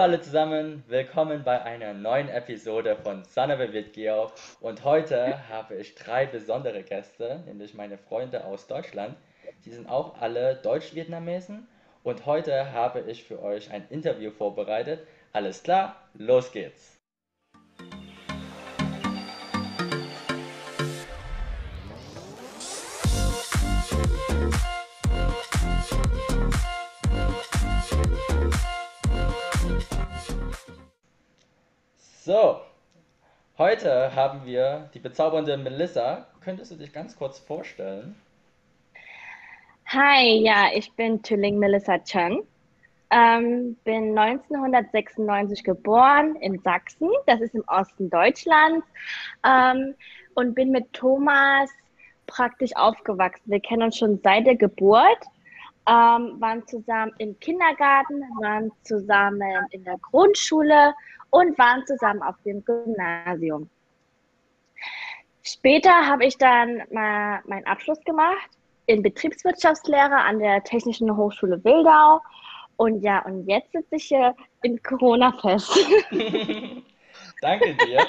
alle zusammen, willkommen bei einer neuen Episode von Sanave wird Geo und heute habe ich drei besondere Gäste, nämlich meine Freunde aus Deutschland. Die sind auch alle Deutsch-Vietnamesen und heute habe ich für euch ein Interview vorbereitet. Alles klar, los geht's! So, heute haben wir die bezaubernde Melissa. Könntest du dich ganz kurz vorstellen? Hi, ja, ich bin Tüling Melissa Cheng. Ähm, bin 1996 geboren in Sachsen, das ist im Osten Deutschlands, ähm, und bin mit Thomas praktisch aufgewachsen. Wir kennen uns schon seit der Geburt, ähm, waren zusammen im Kindergarten, waren zusammen in der Grundschule und waren zusammen auf dem Gymnasium. Später habe ich dann mal meinen Abschluss gemacht in Betriebswirtschaftslehre an der Technischen Hochschule Wildau. Und ja, und jetzt sitze ich hier in Corona fest. Danke dir.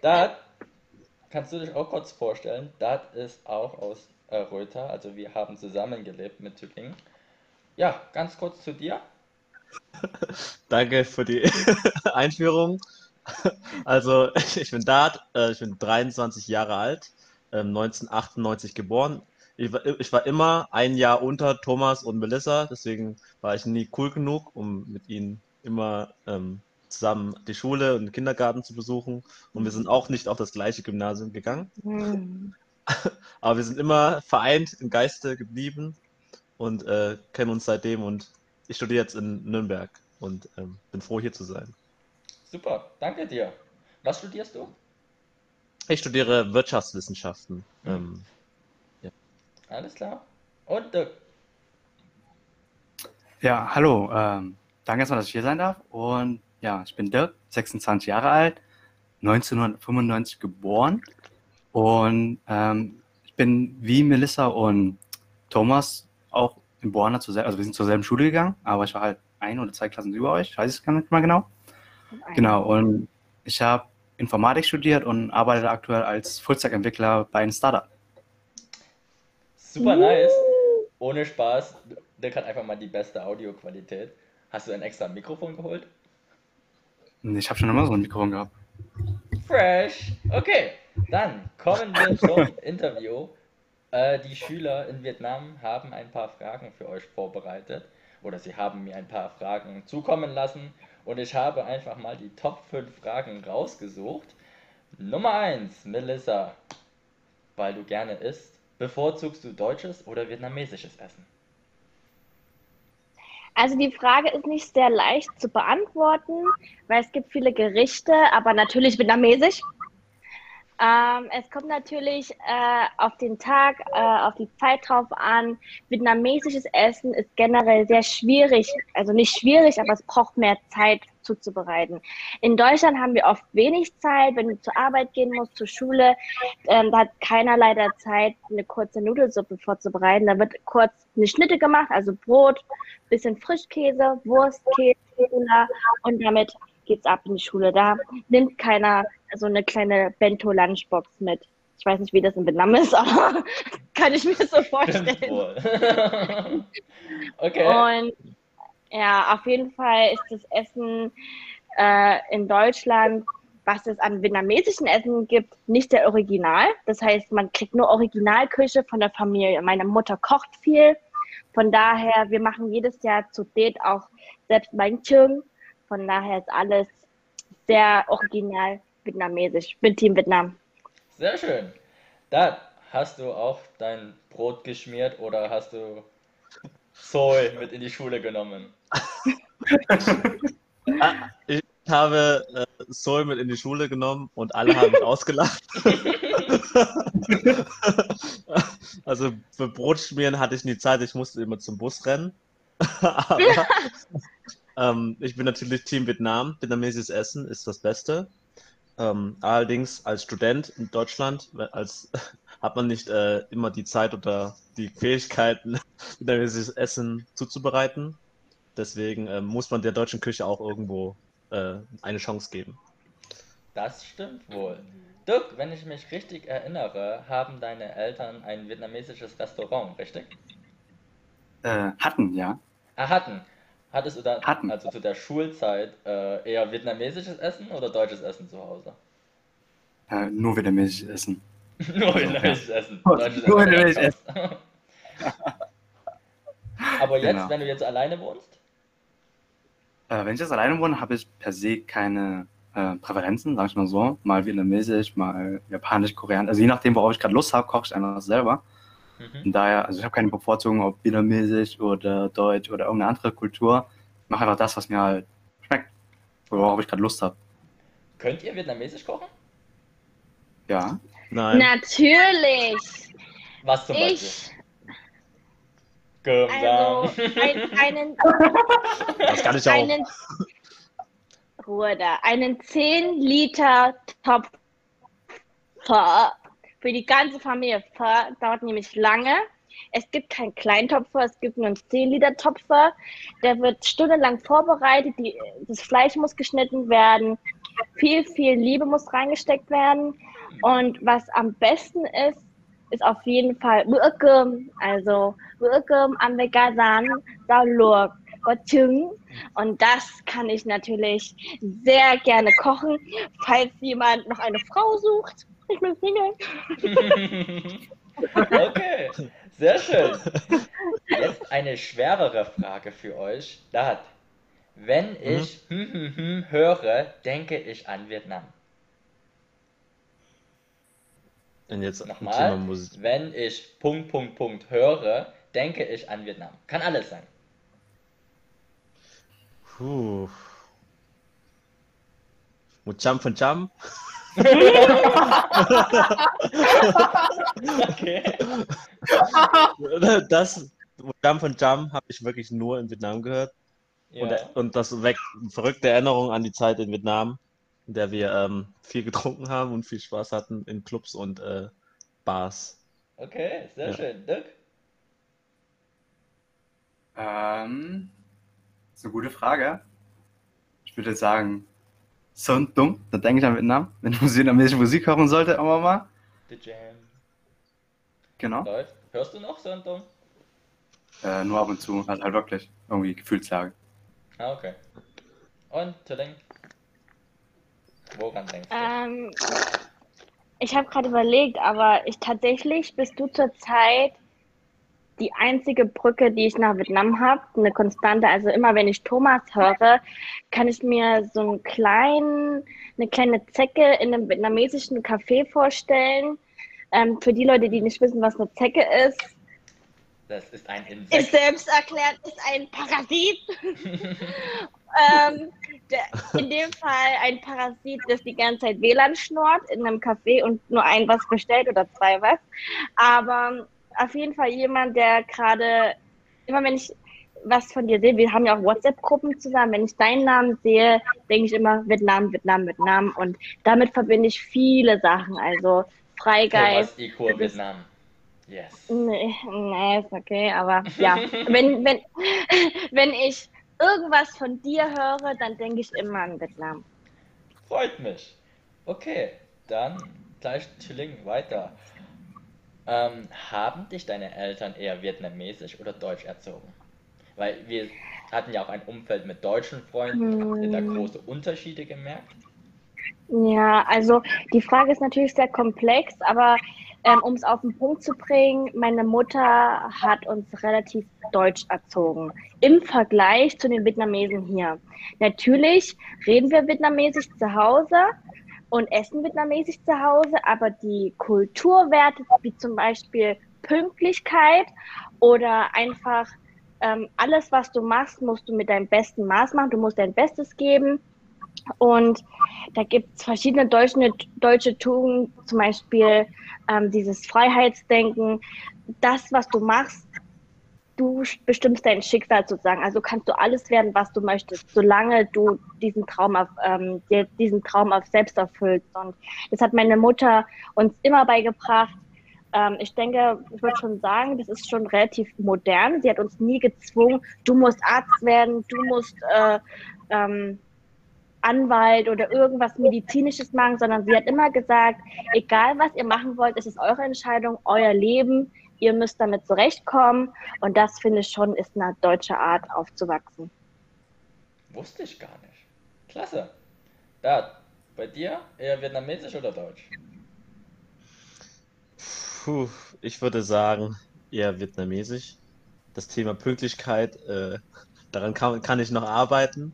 Dat, kannst du dich auch kurz vorstellen? Dat ist auch aus äh, Röther, also wir haben zusammengelebt mit Tübingen. Ja, ganz kurz zu dir. Danke für die Einführung. Also, ich bin Dart, äh, ich bin 23 Jahre alt, 1998 ähm, geboren. Ich war, ich war immer ein Jahr unter Thomas und Melissa, deswegen war ich nie cool genug, um mit ihnen immer ähm, zusammen die Schule und den Kindergarten zu besuchen. Und wir sind auch nicht auf das gleiche Gymnasium gegangen. Mhm. Aber wir sind immer vereint im Geiste geblieben und äh, kennen uns seitdem und ich studiere jetzt in Nürnberg und ähm, bin froh, hier zu sein. Super, danke dir. Was studierst du? Ich studiere Wirtschaftswissenschaften. Mhm. Ähm, ja. Alles klar. Und Dirk? Ja, hallo. Ähm, danke erstmal, dass ich hier sein darf. Und ja, ich bin Dirk, 26 Jahre alt, 1995 geboren. Und ähm, ich bin wie Melissa und Thomas auch in Borna zur also wir sind zur selben Schule gegangen, aber ich war halt ein oder zwei Klassen über euch, weiß ich gar nicht mal genau. Genau, und ich habe Informatik studiert und arbeite aktuell als Fullstack-Entwickler bei einem Startup. Super nice. Ohne Spaß. Dirk hat einfach mal die beste Audioqualität. Hast du ein extra Mikrofon geholt? Ich habe schon immer so ein Mikrofon gehabt. Fresh. Okay, dann kommen wir zum Interview. Äh, die Schüler in Vietnam haben ein paar Fragen für euch vorbereitet oder sie haben mir ein paar Fragen zukommen lassen und ich habe einfach mal die Top 5 Fragen rausgesucht. Nummer 1, Melissa, weil du gerne isst, bevorzugst du deutsches oder vietnamesisches Essen? Also die Frage ist nicht sehr leicht zu beantworten, weil es gibt viele Gerichte, aber natürlich vietnamesisch. Ähm, es kommt natürlich äh, auf den Tag, äh, auf die Zeit drauf an. Vietnamesisches Essen ist generell sehr schwierig, also nicht schwierig, aber es braucht mehr Zeit zuzubereiten. In Deutschland haben wir oft wenig Zeit, wenn du zur Arbeit gehen musst, zur Schule, ähm, da hat keiner leider Zeit, eine kurze Nudelsuppe vorzubereiten. Da wird kurz eine Schnitte gemacht, also Brot, bisschen Frischkäse, Wurst, Käse und damit geht's ab in die Schule. Da nimmt keiner so eine kleine Bento-Lunchbox mit. Ich weiß nicht, wie das in Vietnam ist, aber kann ich mir so vorstellen. okay. Und ja, auf jeden Fall ist das Essen äh, in Deutschland, was es an vietnamesischen Essen gibt, nicht der Original. Das heißt, man kriegt nur Originalküche von der Familie. Meine Mutter kocht viel. Von daher, wir machen jedes Jahr zu Date auch selbst mein Chung. Von daher ist alles sehr original vietnamesisch. Ich bin Team Vietnam. Sehr schön. Da hast du auch dein Brot geschmiert oder hast du Soy mit in die Schule genommen? ich habe äh, Soy mit in die Schule genommen und alle haben mich ausgelacht. also für Brot schmieren hatte ich nie Zeit, ich musste immer zum Bus rennen. Aber ähm, ich bin natürlich Team Vietnam. Vietnamesisches Essen ist das Beste. Ähm, allerdings als Student in Deutschland als, hat man nicht äh, immer die Zeit oder die Fähigkeiten, vietnamesisches Essen zuzubereiten. Deswegen äh, muss man der deutschen Küche auch irgendwo äh, eine Chance geben. Das stimmt wohl. Dirk, wenn ich mich richtig erinnere, haben deine Eltern ein vietnamesisches Restaurant, richtig? Äh, hatten, ja. Ah, hatten. Hattest du da, Hatten. also zu der Schulzeit, äh, eher vietnamesisches Essen oder deutsches Essen zu Hause? Äh, nur vietnamesisches Essen. Nur vietnamesisches Essen. Nur vietnamesisches Essen. Aber jetzt, Genau. wenn du jetzt alleine wohnst? Äh, wenn ich jetzt alleine wohne, habe ich per se keine äh, Präferenzen, sag ich mal so. Mal vietnamesisch, mal japanisch, koreanisch. Also je nachdem, worauf ich gerade Lust habe, koche ich einfach selber. Mhm. Daher, also ich habe keine Bevorzugung, ob vietnamesisch oder deutsch oder irgendeine andere Kultur. Ich mache einfach das, was mir halt schmeckt. Worauf ich gerade Lust habe. Könnt ihr vietnamesisch kochen? Ja. Nein. Natürlich. Was zum Beispiel? Ich, Gum also ein, einen, Das kann ich auch. einen, Ruhe da, einen 10 Liter Topf für die ganze Familie Pho dauert nämlich lange. Es gibt keinen Kleintopfer, es gibt nur einen 10 Liter Topfer. Der wird stundenlang vorbereitet, die, das Fleisch muss geschnitten werden, viel, viel Liebe muss reingesteckt werden. Und was am besten ist, ist auf jeden Fall cơm, also rán, rau luộc, có trứng. Und das kann ich natürlich sehr gerne kochen, falls jemand noch eine Frau sucht. Ich bin Single. Okay, sehr schön. Jetzt eine schwerere Frage für euch. Dad, wenn ich hm, hm, hm höre, denke ich an Vietnam. Und jetzt Nochmal, Musik. wenn ich Punkt, Punkt, Punkt höre, denke ich an Vietnam. Kann alles sein. Puh. Trăm phần trăm. Okay. Das trăm phần trăm habe ich wirklich nur in Vietnam gehört. Und, Ja. und das weckt verrückte Erinnerungen an die Zeit in Vietnam, in der wir ähm, viel getrunken haben und viel Spaß hatten in Clubs und äh, Bars. Okay, sehr Ja. schön. Dirk? Ähm, das ist eine gute Frage. Ich würde sagen, Son Tung, da denke ich an Vietnam. Wenn ich vietnamesische Musik hören sollte, irgendwann mal. The Jam. Genau. Läuft. Hörst du noch Sonntag? Äh, nur ab und zu, also halt wirklich irgendwie Gefühlslage. Ah, okay. Und, Tilling? Woran denkst du? Ähm, ich habe gerade überlegt, aber ich tatsächlich bist du zurzeit die einzige Brücke, die ich nach Vietnam habe, eine Konstante. Also immer wenn ich Thomas höre, kann ich mir so einen kleinen, eine kleine Zecke in einem vietnamesischen Café vorstellen. Ähm, für die Leute, die nicht wissen, was eine Zecke ist, Das ist ein ist Insekt. selbst erklärt, ist ein Parasit. ähm, der, in dem Fall ein Parasit, das die ganze Zeit WLAN schnurrt in einem Café und nur ein was bestellt oder zwei was. Aber auf jeden Fall jemand, der gerade, immer wenn ich was von dir sehe, wir haben ja auch WhatsApp-Gruppen zusammen, wenn ich deinen Namen sehe, denke ich immer Vietnam, Vietnam, Vietnam und damit verbinde ich viele Sachen, also Freigeist, Thomas Equal Vietnam. Yes. Nee, nee, ist okay, aber ja, wenn, wenn, wenn ich irgendwas von dir höre, dann denke ich immer an Vietnam. Freut mich. Okay, dann gleich Chilling weiter. Ähm, haben dich deine Eltern eher vietnamesisch oder deutsch erzogen? Weil wir hatten ja auch ein Umfeld mit deutschen Freunden. Habt ihr da Hm. große Unterschiede gemerkt? Ja, also die Frage ist natürlich sehr komplex, aber ähm, um es auf den Punkt zu bringen, meine Mutter hat uns relativ deutsch erzogen im Vergleich zu den Vietnamesen hier. Natürlich reden wir vietnamesisch zu Hause und essen vietnamesisch zu Hause, aber die Kulturwerte wie zum Beispiel Pünktlichkeit oder einfach ähm, alles, was du machst, musst du mit deinem besten Maß machen. Du musst dein Bestes geben. Und da gibt es verschiedene deutsche, deutsche Tugenden, zum Beispiel ähm, dieses Freiheitsdenken. Das, was du machst, du bestimmst dein Schicksal sozusagen. Also kannst du alles werden, was du möchtest, solange du diesen Traum auf, ähm, diesen Traum auf selbst erfüllst. Und das hat meine Mutter uns immer beigebracht. ähm, ich denke, ich würde schon sagen, das ist schon relativ modern. Sie hat uns nie gezwungen, du musst Arzt werden, du musst äh, ähm, Anwalt oder irgendwas Medizinisches machen, sondern sie hat immer gesagt, egal was ihr machen wollt, es ist eure Entscheidung, euer Leben, ihr müsst damit zurechtkommen. Und das finde ich schon, ist eine deutsche Art aufzuwachsen. Wusste ich gar nicht. Klasse. Da, bei dir eher vietnamesisch oder deutsch? Puh, ich würde sagen, eher vietnamesisch. Das Thema Pünktlichkeit, äh, daran kann, kann ich noch arbeiten.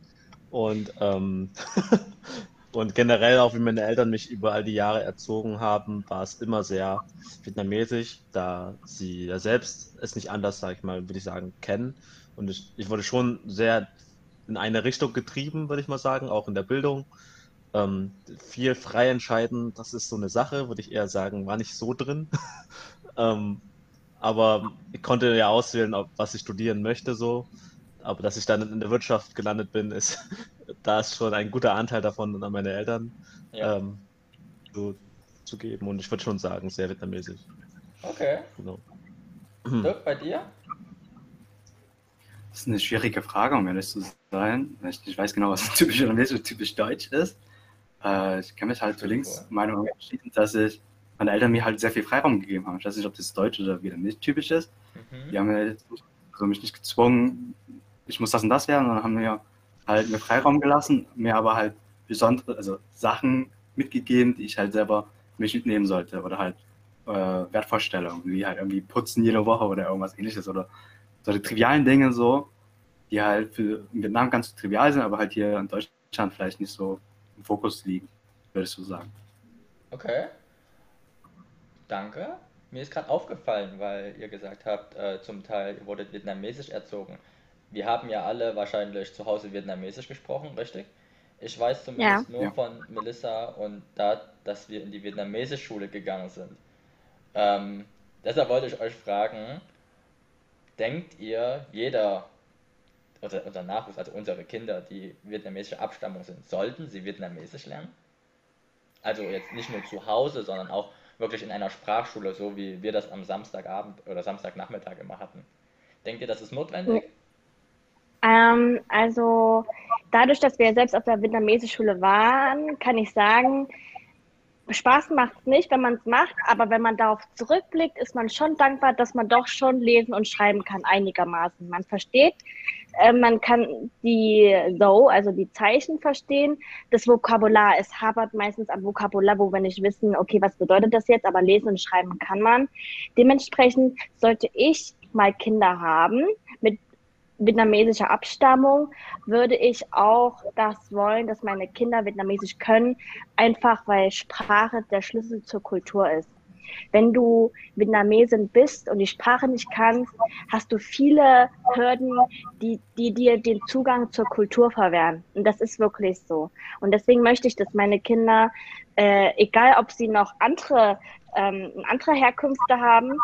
Und, ähm, und generell auch, wie meine Eltern mich über all die Jahre erzogen haben, war es immer sehr vietnamesisch, da sie ja selbst es nicht anders, sag ich mal, würde ich sagen, kennen. Und ich, ich wurde schon sehr in eine Richtung getrieben, würde ich mal sagen, auch in der Bildung. Ähm, viel frei entscheiden, das ist so eine Sache, würde ich eher sagen, war nicht so drin. ähm, aber ich konnte ja auswählen, ob, was ich studieren möchte, so. Aber dass ich dann in der Wirtschaft gelandet bin, ist, da ist schon ein guter Anteil davon an meine Eltern Ja. ähm, so, zu geben. Und ich würde schon sagen, sehr vietnamesisch. Okay. Genau. Dirk, bei dir? Das ist eine schwierige Frage, um ehrlich zu sein. Ich nicht weiß genau, was typisch vietnamesisch und typisch deutsch ist. Äh, ich kann mich halt zur Linksmeinung entschieden, dass ich meine Eltern mir halt sehr viel Freiraum gegeben haben. Ich weiß nicht, ob das deutsch oder vietnamesisch typisch ist. Mhm. Die haben mir jetzt nicht, mich nicht gezwungen, ich muss das und das werden, sondern haben mir halt mir Freiraum gelassen, mir aber halt besondere, also Sachen mitgegeben, die ich halt selber mich mitnehmen sollte oder halt äh, Wertvorstellungen, wie halt irgendwie putzen jede Woche oder irgendwas ähnliches oder solche trivialen Dinge so, die halt für Vietnam ganz trivial sind, aber halt hier in Deutschland vielleicht nicht so im Fokus liegen, würdest du sagen. Okay. Danke. Mir ist gerade aufgefallen, weil ihr gesagt habt, äh, zum Teil ihr wurdet vietnamesisch erzogen. Wir haben ja alle wahrscheinlich zu Hause vietnamesisch gesprochen, richtig? Ich weiß zumindest nur Ja. von Melissa und da, dass wir in die vietnamesische Schule gegangen sind. Ähm, deshalb wollte ich euch fragen, denkt ihr, jeder oder unser Nachwuchs, also unsere Kinder, die vietnamesische Abstammung sind, sollten sie vietnamesisch lernen? Also jetzt nicht nur zu Hause, sondern auch wirklich in einer Sprachschule, so wie wir das am Samstagabend oder Samstagnachmittag immer hatten. Denkt ihr, das ist notwendig? Ähm, also dadurch, dass wir selbst auf der vietnamesischen Schule waren, kann ich sagen, Spaß macht es nicht, wenn man es macht, aber wenn man darauf zurückblickt, ist man schon dankbar, dass man doch schon lesen und schreiben kann einigermaßen. Man versteht, äh, man kann die So, also die Zeichen verstehen. Das Vokabular, es hapert meistens am Vokabular, wo wir nicht wissen, okay, was bedeutet das jetzt, aber lesen und schreiben kann man. Dementsprechend sollte ich mal Kinder haben mit vietnamesischer Abstammung, würde ich auch das wollen, dass meine Kinder Vietnamesisch können, einfach weil Sprache der Schlüssel zur Kultur ist. Wenn du Vietnamesin bist und die Sprache nicht kannst, hast du viele Hürden, die, die dir den Zugang zur Kultur verwehren. Und das ist wirklich so. Und deswegen möchte ich, dass meine Kinder, äh, egal ob sie noch andere, ähm, andere Herkünfte haben,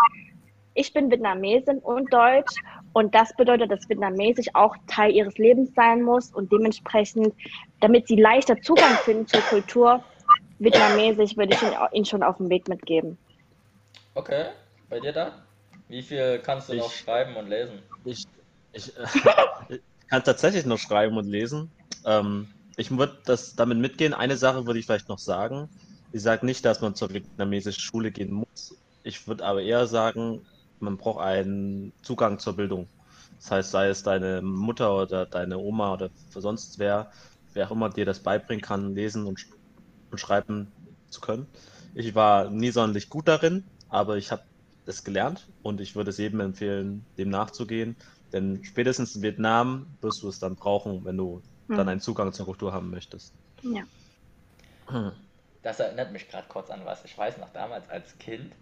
ich bin Vietnamesin und Deutsch und das bedeutet, dass Vietnamesisch auch Teil ihres Lebens sein muss und dementsprechend, damit sie leichter Zugang finden zur Kultur, Vietnamesisch würde ich ihnen, schon auf den Weg mitgeben. Okay, bei dir da? Wie viel kannst du noch Ich- schreiben und lesen? Ich, ich, äh, ich kann tatsächlich noch schreiben und lesen. Ähm, ich würde das damit mitgehen. Eine Sache würde ich vielleicht noch sagen. Ich sage nicht, dass man zur vietnamesischen Schule gehen muss. Ich würde aber eher sagen, man braucht einen Zugang zur Bildung. Das heißt, sei es deine Mutter oder deine Oma oder sonst wer, wer auch immer dir das beibringen kann, lesen und, sch- und schreiben zu können. Ich war nie sonderlich gut darin, aber ich habe es gelernt und ich würde es jedem empfehlen, dem nachzugehen. Denn spätestens in Vietnam wirst du es dann brauchen, wenn du dann Hm. einen Zugang zur Kultur haben möchtest. Ja. Hm. Das erinnert mich gerade kurz an was. Ich weiß noch, damals als Kind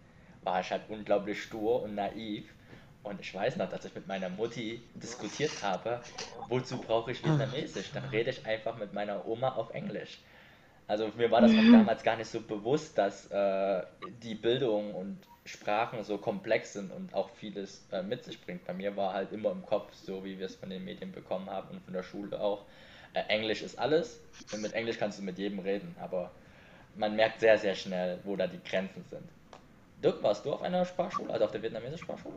war ich halt unglaublich stur und naiv. Und ich weiß noch, dass ich mit meiner Mutti diskutiert habe, wozu brauche ich Vietnamesisch? Dann rede ich einfach mit meiner Oma auf Englisch. Also mir war das auch damals gar nicht so bewusst, dass äh, die Bildung und Sprachen so komplex sind und auch vieles äh, mit sich bringt. Bei mir war halt immer im Kopf, so wie wir es von den Medien bekommen haben und von der Schule auch, äh, Englisch ist alles und mit Englisch kannst du mit jedem reden, aber man merkt sehr, sehr schnell, wo da die Grenzen sind. Dirk, warst du auf einer Sprachschule, also auf der vietnamesischen Sprachschule?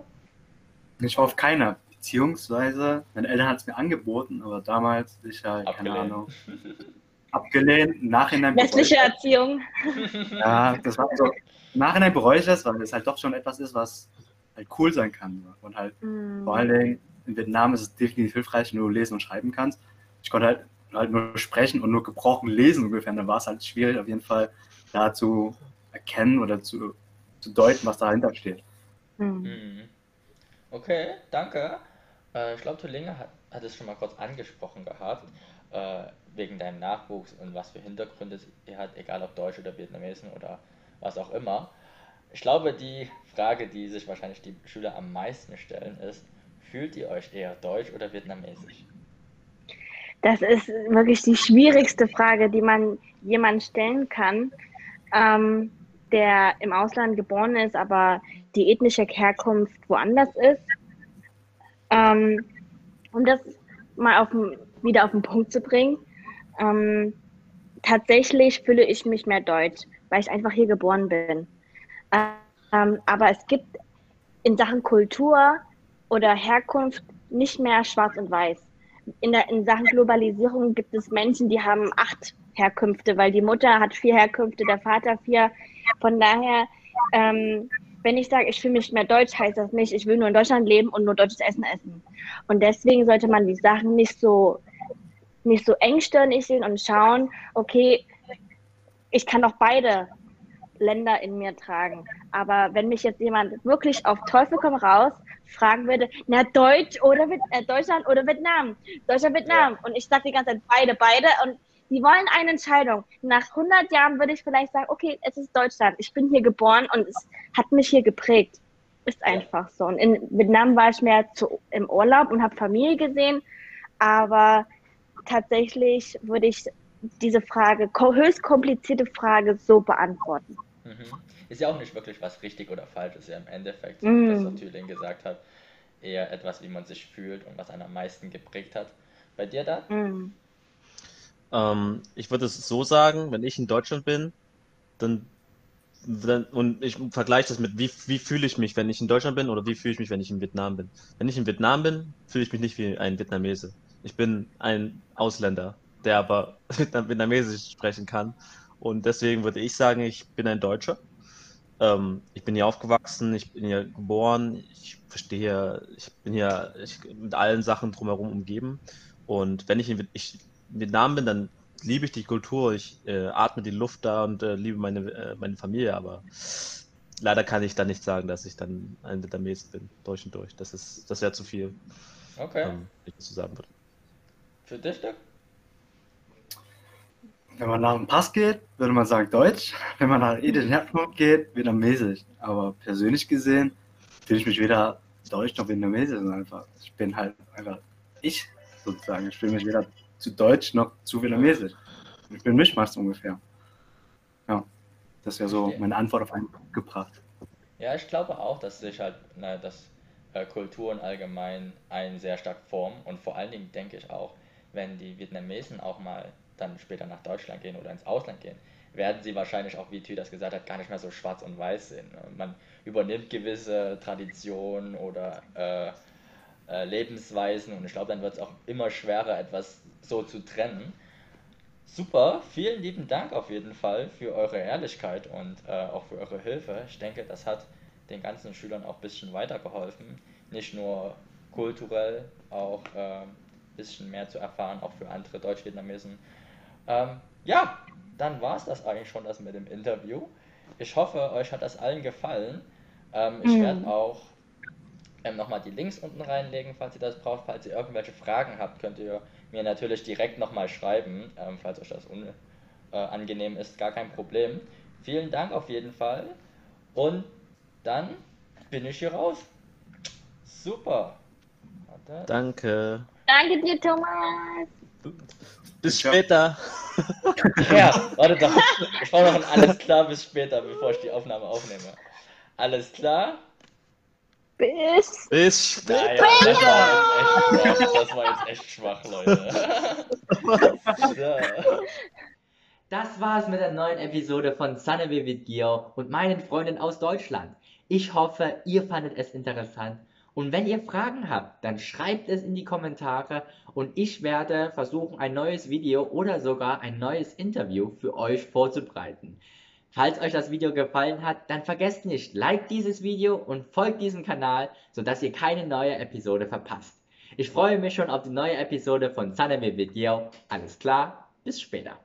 Ich war auf keiner, beziehungsweise meine Eltern haben es mir angeboten, aber damals ich halt, keine. Ahnung, abgelehnt. Im Nachhinein Westliche Erziehung. Ja, das war so. Im Nachhinein bereue ich das, weil es halt doch schon etwas ist, was halt cool sein kann. Und halt Hm. vor allen Dingen in Vietnam ist es definitiv hilfreich, wenn du lesen und schreiben kannst. Ich konnte halt, halt nur sprechen und nur gebrochen lesen ungefähr. Dann war es halt schwierig, auf jeden Fall da zu erkennen oder zu, zu deuten, was dahinter steht. Hm. Mhm. Okay, danke. Äh, ich glaube, Tulinge hat, hat es schon mal kurz angesprochen gehabt, äh, wegen deinem Nachwuchs und was für Hintergründe ihr habt, egal ob Deutsch oder Vietnamesen oder was auch immer. Ich glaube, die Frage, die sich wahrscheinlich die Schüler am meisten stellen, ist, fühlt ihr euch eher deutsch oder vietnamesisch? Das ist wirklich die schwierigste Frage, die man jemand stellen kann, ähm, der im Ausland geboren ist, aber die ethnische Herkunft woanders ist. Ähm, um das mal auf, wieder auf den Punkt zu bringen, ähm, tatsächlich fühle ich mich mehr deutsch, weil ich einfach hier geboren bin. Ähm, aber es gibt in Sachen Kultur oder Herkunft nicht mehr schwarz und weiß in, der, in Sachen Globalisierung gibt es Menschen, die haben acht Herkünfte, weil die Mutter hat vier Herkünfte, der Vater vier. Von daher, ähm, wenn ich sage, ich fühle mich mehr deutsch, heißt das nicht, ich will nur in Deutschland leben und nur deutsches Essen essen. Und deswegen sollte man die Sachen nicht so, nicht so engstirnig sehen und schauen, okay, ich kann doch beide Länder in mir tragen. Aber wenn mich jetzt jemand wirklich auf Teufel komm raus fragen würde, na Deutsch oder äh, Deutschland oder Vietnam, Deutschland, Vietnam. Und ich sage die ganze Zeit beide, beide. Und die wollen eine Entscheidung. Nach 100 Jahren würde ich vielleicht sagen, okay, es ist Deutschland. Ich bin hier geboren und es hat mich hier geprägt. Ist einfach so. Und in Vietnam war ich mehr zu, im Urlaub und habe Familie gesehen. Aber tatsächlich würde ich diese Frage, höchst komplizierte Frage, so beantworten. Mhm. Ist ja auch nicht wirklich was richtig oder falsch, ist ja im Endeffekt, Mm. was so Thüling gesagt hat, eher etwas, wie man sich fühlt und was einen am meisten geprägt hat. Bei dir da? Mm. Ähm, ich würde es so sagen, wenn ich in Deutschland bin, dann, dann und ich vergleiche das mit, wie, wie fühle ich mich, wenn ich in Deutschland bin oder wie fühle ich mich, wenn ich in Vietnam bin. Wenn ich in Vietnam bin, fühle ich mich nicht wie ein Vietnamese. Ich bin ein Ausländer, der aber Vietnam- Vietnamesisch sprechen kann. Und deswegen würde ich sagen, ich bin ein Deutscher. Ähm, ich bin hier aufgewachsen, ich bin hier geboren, ich verstehe ich bin hier ich, mit allen Sachen drumherum umgeben. Und wenn ich in, ich Vietnam bin, dann liebe ich die Kultur, ich äh, atme die Luft da und äh, liebe meine, äh, meine Familie, aber leider kann ich da nicht sagen, dass ich dann ein Vietnames bin, durch und durch. Das ist, das wäre zu viel, Okay. ähm, ich das so sagen würde. Für dich, Dirk? Wenn man nach dem Pass geht, würde man sagen Deutsch. Wenn man nach ethischen Herkunft geht, Vietnamesisch. Aber persönlich gesehen fühle ich mich weder Deutsch noch Vietnamesisch einfach. Ich bin halt einfach ich sozusagen. Ich fühle mich weder zu Deutsch noch zu Vietnamesisch. Ich bin Mischmasch ungefähr. Ja, das wäre so meine Antwort auf einen gebracht. Ja, ich glaube auch, dass sich halt, na, dass äh, Kulturen allgemein einen sehr stark formen und vor allen Dingen denke ich auch, wenn die Vietnamesen auch mal dann später nach Deutschland gehen oder ins Ausland gehen, werden sie wahrscheinlich auch, wie Thü das gesagt hat, gar nicht mehr so schwarz und weiß sehen. Man übernimmt gewisse Traditionen oder äh, äh, Lebensweisen und ich glaube, dann wird es auch immer schwerer, etwas so zu trennen. Super, vielen lieben Dank auf jeden Fall für eure Ehrlichkeit und äh, auch für eure Hilfe. Ich denke, das hat den ganzen Schülern auch ein bisschen weitergeholfen. Nicht nur kulturell, auch äh, ein bisschen mehr zu erfahren, auch für andere Deutsch-Vietnamesen. Ähm, ja, dann war es das eigentlich schon das mit dem Interview. Ich hoffe, euch hat das allen gefallen. Ähm, ich Mhm. werde auch ähm, nochmal die Links unten reinlegen, falls ihr das braucht. Falls ihr irgendwelche Fragen habt, könnt ihr mir natürlich direkt nochmal schreiben, ähm, falls euch das unangenehm äh, ist, gar kein Problem. Vielen Dank auf jeden Fall. Und dann bin ich hier raus. Super. Warte. Danke. Danke dir, Thomas. Bis später. Ja, warte doch. Ich brauche noch ein alles klar bis später, bevor ich die Aufnahme aufnehme. Alles klar? Bis. Bis später. Naja, das war jetzt echt schwach. Das war jetzt echt schwach, Leute. Das war's mit der neuen Episode von Sunny with Gio und meinen Freunden aus Deutschland. Ich hoffe, ihr fandet es interessant. Und wenn ihr Fragen habt, dann schreibt es in die Kommentare und ich werde versuchen, ein neues Video oder sogar ein neues Interview für euch vorzubereiten. Falls euch das Video gefallen hat, dann vergesst nicht, like dieses Video und folgt diesem Kanal, sodass ihr keine neue Episode verpasst. Ich freue mich schon auf die neue Episode von Saname Video. Alles klar, bis später.